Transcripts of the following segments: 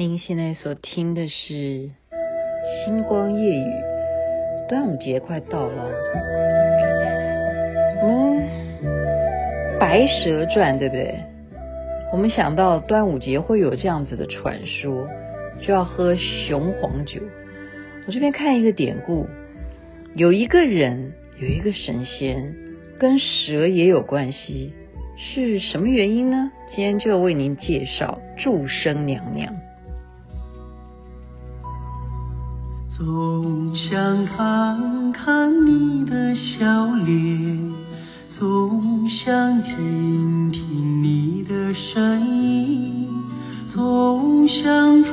您现在所听的是《星光夜语》，端午节快到了，嗯，《白蛇传》对不对？我们想到端午节会有这样子的传说，就要喝雄黄酒。我这边看一个典故，有一个人，有一个神仙，跟蛇也有关系，是什么原因呢？今天就为您介绍祝生娘娘。总想看看你的笑脸，总想听听你的声音，总想住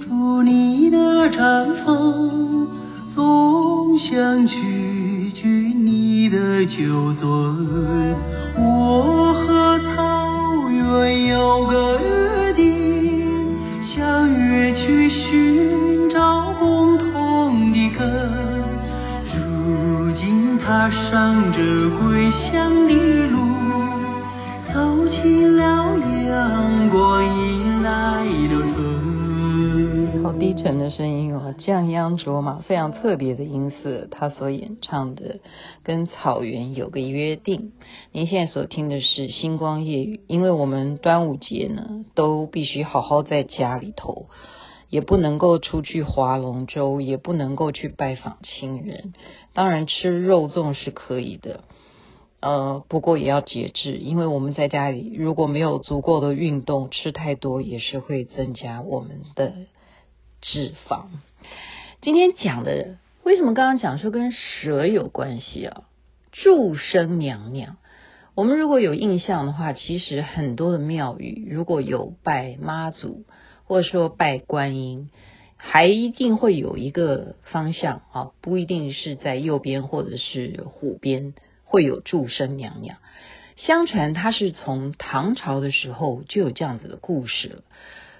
住你的毡房，总想举举你的酒樽。我降央卓玛，非常特别的音色。他所演唱的跟草原有个约定。您现在所听的是星光夜语，因为我们端午节呢，都必须好好在家里头。也不能够出去划龙舟，也不能够去拜访亲人。当然，吃肉粽是可以的，呃，不过也要节制，因为我们在家里如果没有足够的运动，吃太多也是会增加我们的脂肪。今天讲的，为什么刚刚讲说跟蛇有关系啊？祝生娘娘，我们如果有印象的话，其实很多的庙宇如果有拜妈祖。或者说拜观音，还一定会有一个方向啊，不一定是在右边或者是虎边会有祝生娘娘。相传他是从唐朝的时候就有这样子的故事了。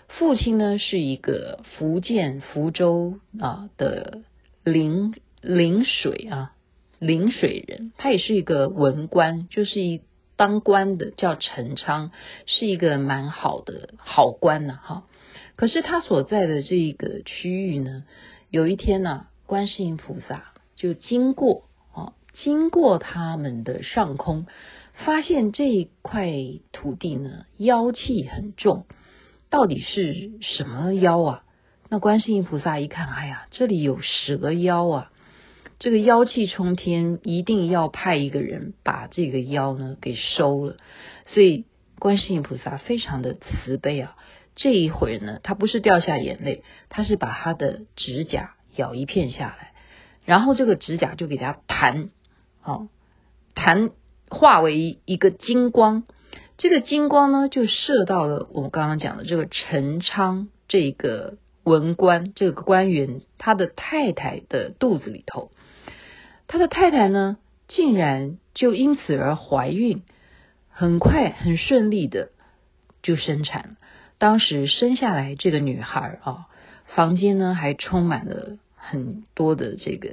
父亲呢是一个福建福州啊的临临水啊临水人，他也是一个文官，就是一当官的叫陈昌，是一个蛮好的好官呐哈。可是他所在的这个区域呢，有一天呢、观世音菩萨就经过啊，经过他们的上空，发现这一块土地呢，妖气很重，到底是什么妖啊？那观世音菩萨一看，哎呀，这里有蛇妖啊，这个妖气冲天，一定要派一个人把这个妖呢给收了。所以观世音菩萨非常的慈悲啊。这一会儿呢，他不是掉下眼泪，他是把他的指甲咬一片下来，然后这个指甲就给他弹，哦，弹化为一个金光，这个金光呢就射到了我们刚刚讲的这个陈昌这个文官这个官员他的太太的肚子里头，他的太太呢竟然就因此而怀孕，很快很顺利的就生产了。当时生下来这个女孩啊，房间呢还充满了很多的这个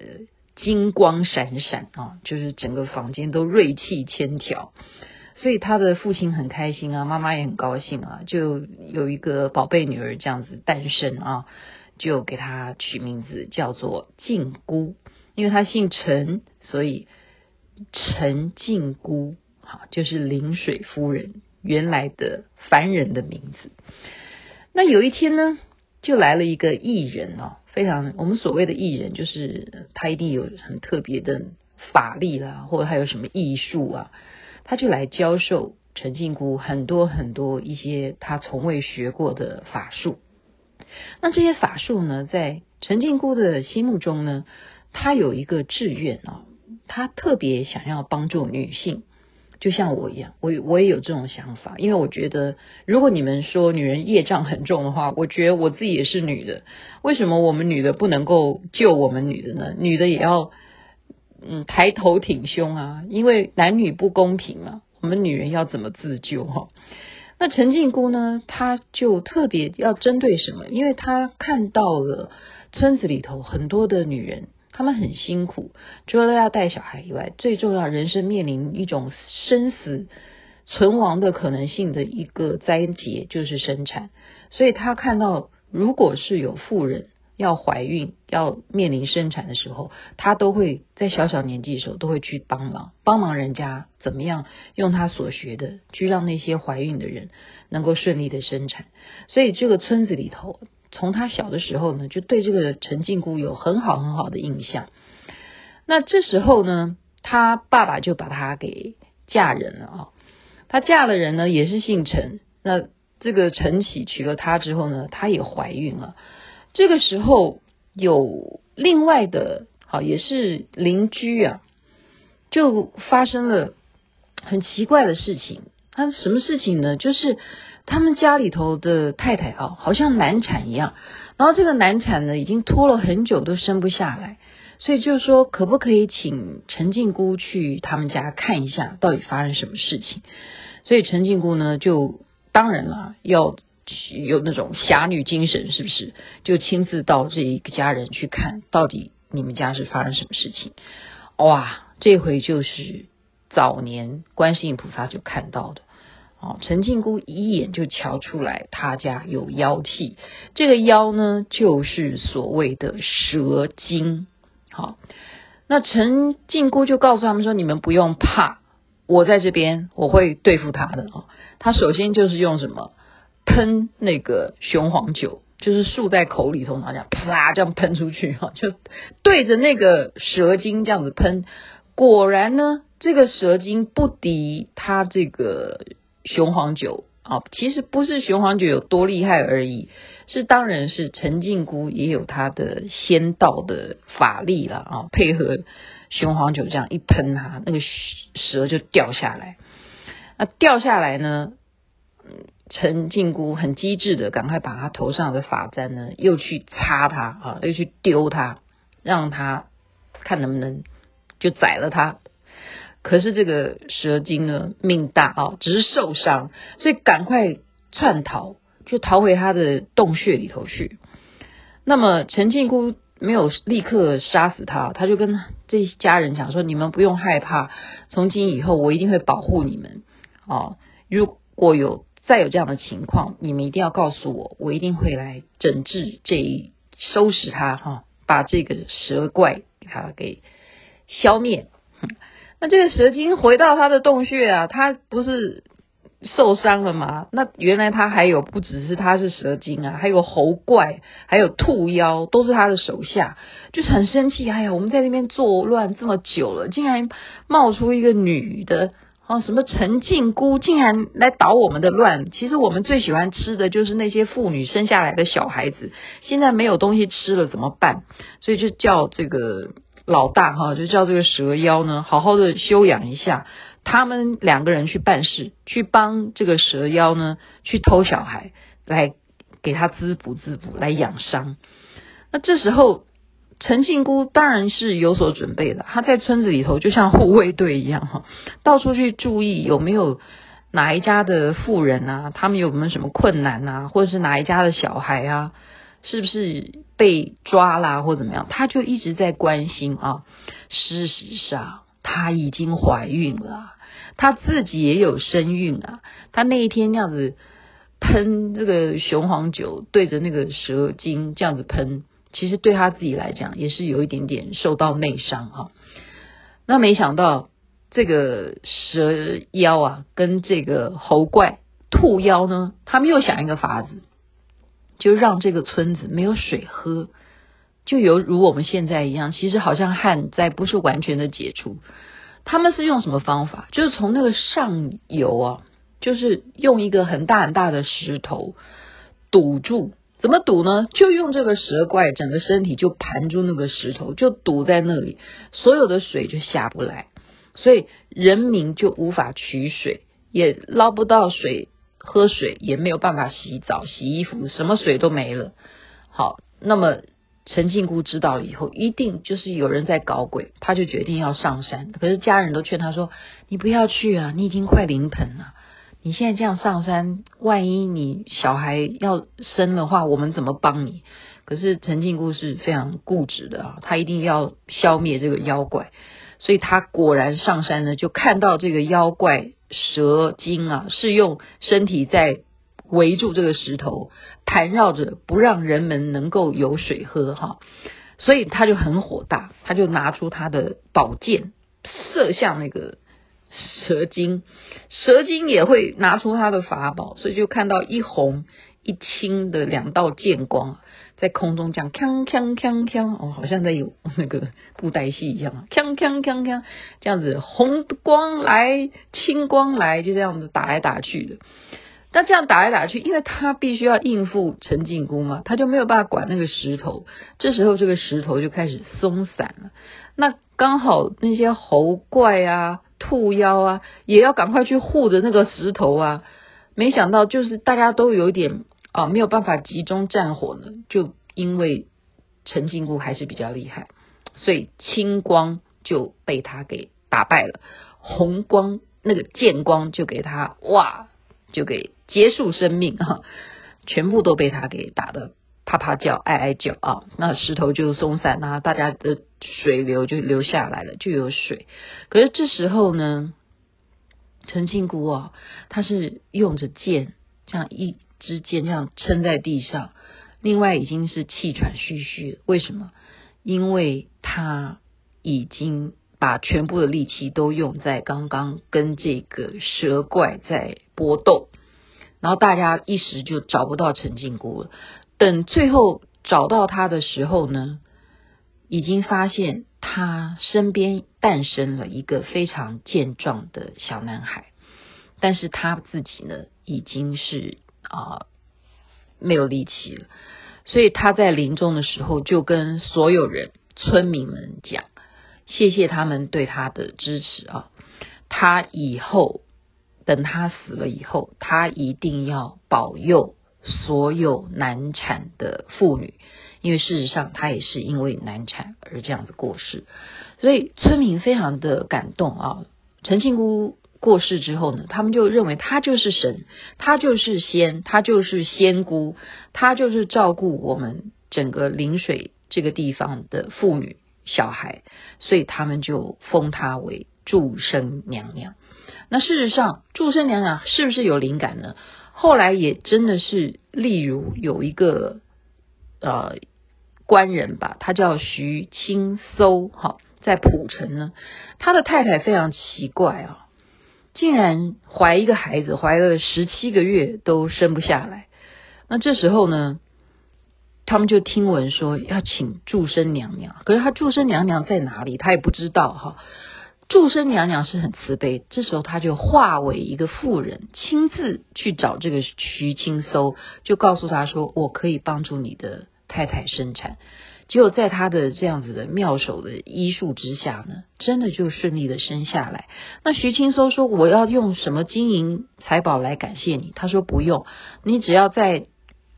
金光闪闪啊，就是整个房间都锐气千条，所以他的父亲很开心啊，妈妈也很高兴啊，就有一个宝贝女儿这样子诞生啊，就给她取名字叫做静姑，因为她姓陈，所以陈静姑好，就是临水夫人。原来的凡人的名字。那有一天呢，就来了一个艺人哦，非常我们所谓的艺人，就是他一定有很特别的法力啦，或者他有什么艺术啊，他就来教授陈静姑很多很多一些他从未学过的法术。那这些法术呢，在陈静姑的心目中呢，他有一个志愿啊，他特别想要帮助女性。就像我一样，我我也有这种想法，因为我觉得，如果你们说女人业障很重的话，我觉得我自己也是女的，为什么我们女的不能够救我们女的呢？女的也要嗯抬头挺胸啊，因为男女不公平嘛，我们女人要怎么自救哈？那陈静姑呢，她就特别要针对什么？因为她看到了村子里头很多的女人。她们很辛苦，除了要带小孩以外，最重要，人生面临一种生死存亡的可能性的一个灾劫，就是生产。所以他看到如果是有妇人要怀孕、要面临生产的时候，他都会在小小年纪的时候都会去帮忙，帮忙人家怎么样用他所学的去让那些怀孕的人能够顺利的生产。所以这个村子里头，从他小的时候呢，就对这个陈靖姑有很好很好的印象。那这时候呢，他爸爸就把他给嫁人了啊。他嫁了人呢，也是姓陈。那这个陈启娶了她之后呢，她也怀孕了。这个时候有另外的，好也是邻居啊，就发生了很奇怪的事情。他什么事情呢？就是他们家里头的太太啊，好像难产一样。然后这个难产呢，已经拖了很久都生不下来，所以就说可不可以请陈靖姑去他们家看一下，到底发生什么事情？所以陈靖姑呢，就当然了，要有那种侠女精神，是不是？就亲自到这一个家人去看，到底你们家是发生什么事情？哇，这回就是早年观世音菩萨就看到的哦。陈靖姑一眼就瞧出来他家有妖气，这个妖呢，就是所谓的蛇精。好，那陈靖姑就告诉他们说：“你们不用怕。”我在这边，我会对付他的哦。他首先就是用什么喷那个雄黄酒，就是漱在口里头，然后这样啪这样喷出去哈，就对着那个蛇精这样子喷。果然呢，这个蛇精不敌他这个雄黄酒啊。其实不是雄黄酒有多厉害而已，是当然是陈靖姑也有他的仙道的法力了啊，配合。雄黄酒这样一喷它，那个蛇就掉下来。那掉下来呢？陈靖姑很机智的，赶快把他头上的发簪呢，又去擦它啊，又去丢它，让他看能不能就宰了他。可是这个蛇精呢，命大啊，只是受伤，所以赶快窜逃，就逃回他的洞穴里头去。那么陈靖姑。没有立刻杀死他，他就跟这家人讲说：“你们不用害怕，从今以后我一定会保护你们。哦，如果有再有这样的情况，你们一定要告诉我，我一定会来整治这一收拾他哈、把这个蛇怪给他给消灭。那这个蛇精回到他的洞穴啊，他不是。”受伤了吗？那原来他还有不只是他是蛇精啊，还有猴怪，还有兔妖，都是他的手下，就是很生气。哎呀，我们在那边作乱这么久了，竟然冒出一个女的啊，什么陈靖姑，竟然来捣我们的乱。其实我们最喜欢吃的就是那些妇女生下来的小孩子，现在没有东西吃了怎么办？所以就叫这个老大哈，就叫这个蛇妖呢，好好的休养一下。他们两个人去办事，去帮这个蛇妖呢，去偷小孩，来给他滋补滋补，来养伤。那这时候，陈靖姑当然是有所准备的，她在村子里头就像护卫队一样哈，到处去注意有没有哪一家的妇人啊，他们有没有什么困难啊，或者是哪一家的小孩啊，是不是被抓啦或怎么样，她就一直在关心啊。事实上，她已经怀孕了。她自己也有身孕啊，她那一天那样子喷这个雄黄酒，对着那个蛇精这样子喷，其实对他自己来讲也是有一点点受到内伤啊。那没想到这个蛇妖啊，跟这个猴怪、兔妖呢，他们又想一个法子，就让这个村子没有水喝，就犹如我们现在一样，其实好像旱灾不是完全的解除。他们是用什么方法？就是从那个上游啊，就是用一个很大很大的石头堵住。怎么堵呢？就用这个蛇怪整个身体就盘住那个石头，就堵在那里，所有的水就下不来，所以人民就无法取水，也捞不到水喝水，也没有办法洗澡、洗衣服，什么水都没了。好，那么。陈靖姑知道了以后，一定就是有人在搞鬼，他就决定要上山。可是家人都劝他说：“你不要去啊，你已经快临盆了。你现在这样上山，万一你小孩要生的话，我们怎么帮你？”可是陈靖姑是非常固执的啊，他一定要消灭这个妖怪，所以他果然上山呢，就看到这个妖怪蛇精啊，是用身体在围住这个石头，缠绕着，不让人们能够有水喝哈。所以他就很火大，他就拿出他的宝剑，射向那个蛇精。蛇精也会拿出他的法宝，所以就看到一红一青的两道剑光在空中这样锵锵锵锵哦，好像在有那个布袋戏一样，锵锵锵锵这样子，红光来，青光来，就这样子打来打去的。那这样打来打去，因为他必须要应付陈靖姑嘛，他就没有办法管那个石头。这时候，这个石头就开始松散了。那刚好那些猴怪啊、兔妖啊，也要赶快去护着那个石头啊。没想到，就是大家都有点啊，没有办法集中战火呢。就因为陈靖姑还是比较厉害，所以青光就被他给打败了，红光那个剑光就给他哇。就给结束生命啊！全部都被他给打得啪啪叫、哀哀叫啊！那石头就松散啊，大家的水流就流下来了，就有水。可是这时候呢，陈靖姑啊，她是用着剑，这样一支剑这样撑在地上，另外已经是气喘吁吁。为什么？因为她已经。把全部的力气都用在刚刚跟这个蛇怪在搏斗，然后大家一时就找不到陈靖姑了。等最后找到他的时候呢，已经发现他身边诞生了一个非常健壮的小男孩，但是他自己呢，已经是啊、没有力气了，所以他在临终的时候就跟所有人村民们讲。谢谢他们对他的支持啊！他以后等他死了以后，他一定要保佑所有难产的妇女，因为事实上她也是因为难产而这样子过世，所以村民非常的感动啊！陈庆姑过世之后呢，他们就认为她就是神，她就是仙，她就是仙姑，她就是照顾我们整个临水这个地方的妇女。小孩，所以他们就封她为祝生娘娘。那事实上，祝生娘娘是不是有灵感呢？后来也真的是，例如有一个呃官人吧，他叫徐青搜，哈，在蒲城呢，他的太太非常奇怪啊，竟然怀一个孩子，怀了十七个月都生不下来。那这时候呢？他们就听闻说要请祝生娘娘，可是他祝生娘娘在哪里？他也不知道哈。祝生娘娘是很慈悲，这时候她就化为一个妇人，亲自去找这个徐青搜，就告诉他说：“我可以帮助你的太太生产。”结果在他的这样子的妙手的医术之下呢，真的就顺利的生下来。那徐青搜说：“我要用什么金银财宝来感谢你？”他说：“不用，你只要在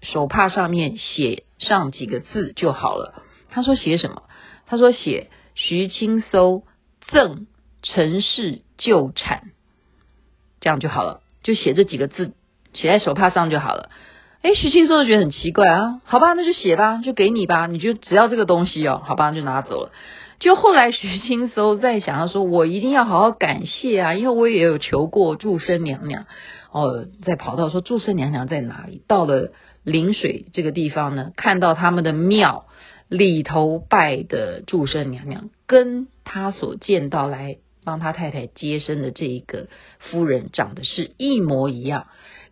手帕上面写。”上几个字就好了。他说写什么？他说写徐青搜赠城市旧产，这样就好了。就写这几个字，写在手帕上就好了。哎，徐青搜就觉得很奇怪啊。好吧，那就写吧，就给你吧。你就只要这个东西哦，好吧，就拿走了。就后来徐青搜在想要说，我一定要好好感谢啊，因为我也有求过祝生娘娘。哦，在跑到说祝生娘娘在哪里？到了。临水这个地方呢，看到他们的庙里头拜的祝生娘娘，跟他所见到来帮他太太接生的这一个夫人长得是一模一样。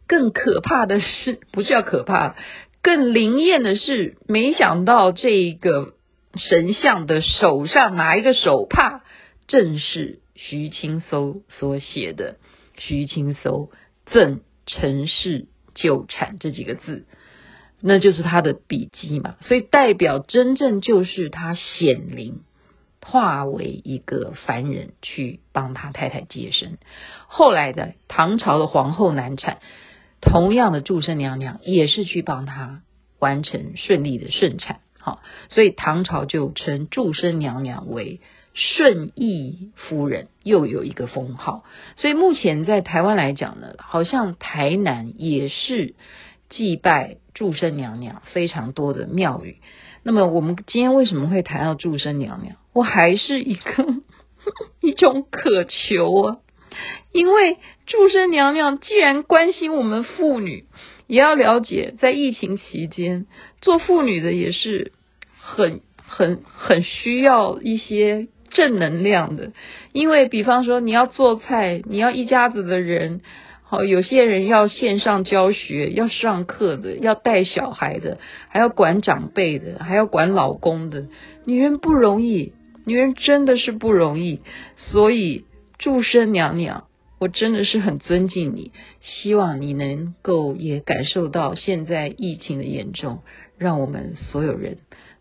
更可怕的是，不是要可怕，更灵验的是，没想到这一个神像的手上拿一个手帕，正是徐青搜所写的“徐青搜赠陈氏旧产”这几个字。那就是他的笔迹嘛，所以代表真正就是他显灵，化为一个凡人去帮他太太接生。后来的唐朝的皇后难产，同样的祝生娘娘也是去帮他完成顺利的顺产。好，所以唐朝就称祝生娘娘为顺义夫人，又有一个封号。所以目前在台湾来讲呢，好像台南也是。祭拜祝生娘娘非常多的庙宇，那么我们今天为什么会谈到祝生娘娘？我还是一个 一种渴求啊，因为祝生娘娘既然关心我们妇女，也要了解，在疫情期间，做妇女的也是很很很需要一些正能量的，因为比方说你要做菜，你要一家子的人，好，有些人要线上教学，要上课的，要带小孩的，还要管长辈的，还要管老公的，女人不容易，女人真的是不容易，所以祝生娘娘。我真的是很尊敬你，希望你能够也感受到现在疫情的严重，让我们所有人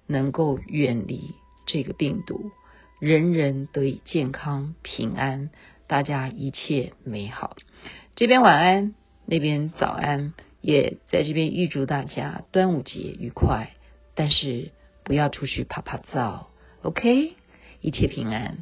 能够远离这个病毒，人人得以健康平安，大家一切美好。这边晚安，那边早安，也在这边预祝大家端午节愉快，但是不要出去趴趴走，OK？一切平安。